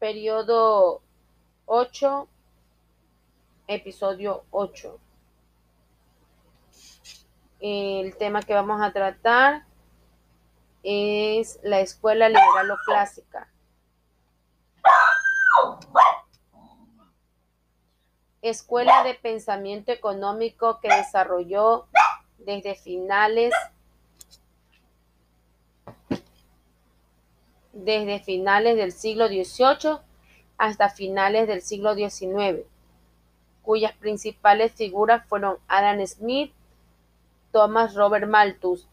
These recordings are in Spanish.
periodo 8, episodio 8. El tema que vamos a tratar es la escuela liberal o clásica. Escuela de pensamiento económico que desarrolló desde finales desde finales del siglo XVIII hasta finales del siglo XIX, cuyas principales figuras fueron Adam Smith, Thomas Robert Malthus,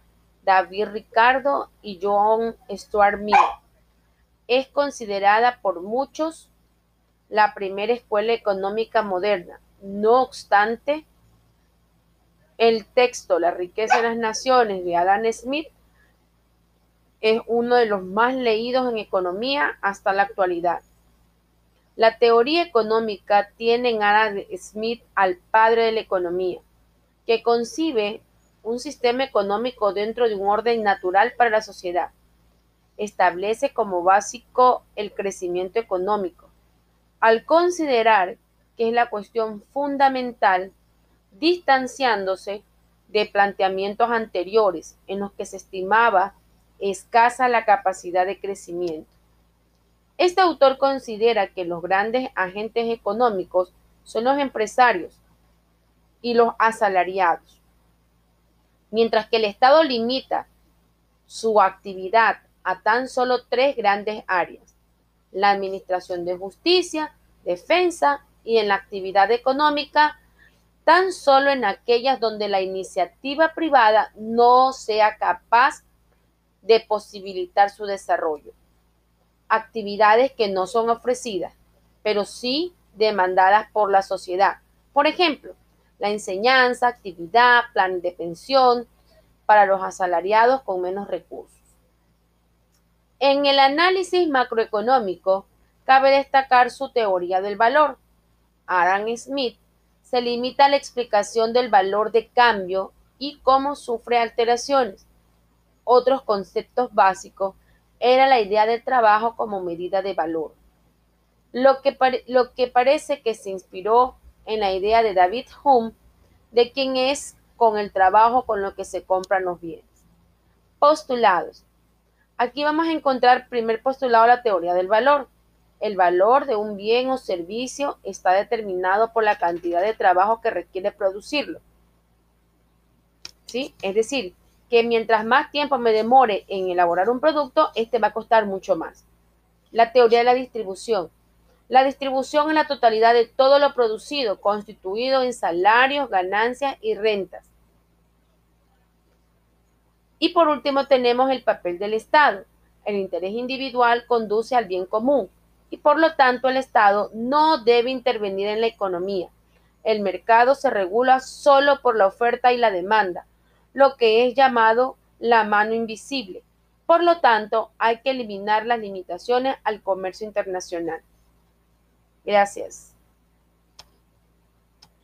David Ricardo y John Stuart Mill. Es considerada por muchos la primera escuela económica moderna. No obstante, el texto La riqueza de las naciones de Adam Smith es uno de los más leídos en economía hasta la actualidad. La teoría económica tiene en Adam Smith al padre de la economía, que concibe un sistema económico dentro de un orden natural para la sociedad. Establece como básico el crecimiento económico, al considerar que es la cuestión fundamental, distanciándose de planteamientos anteriores en los que se estimaba escasa la capacidad de crecimiento. Este autor considera que los grandes agentes económicos son los empresarios y los asalariados, mientras que el Estado limita su actividad a tan solo tres grandes áreas, la administración de justicia, defensa y en la actividad económica, tan solo en aquellas donde la iniciativa privada no sea capaz de posibilitar su desarrollo. Actividades que no son ofrecidas, pero sí demandadas por la sociedad. Por ejemplo, la enseñanza, actividad, plan de pensión para los asalariados con menos recursos. En el análisis macroeconómico, cabe destacar su teoría del valor. Adam Smith se limita a la explicación del valor de cambio y cómo sufre alteraciones otros conceptos básicos era la idea del trabajo como medida de valor, lo que, lo que parece que se inspiró en la idea de David Hume de quién es con el trabajo con lo que se compran los bienes. Postulados. Aquí vamos a encontrar primer postulado la teoría del valor. El valor de un bien o servicio está determinado por la cantidad de trabajo que requiere producirlo. ¿Sí? Es decir, que mientras más tiempo me demore en elaborar un producto, este va a costar mucho más. La teoría de la distribución. La distribución es la totalidad de todo lo producido, constituido en salarios, ganancias y rentas. Y por último tenemos el papel del Estado. El interés individual conduce al bien común y por lo tanto el Estado no debe intervenir en la economía. El mercado se regula solo por la oferta y la demanda lo que es llamado la mano invisible. Por lo tanto, hay que eliminar las limitaciones al comercio internacional. Gracias.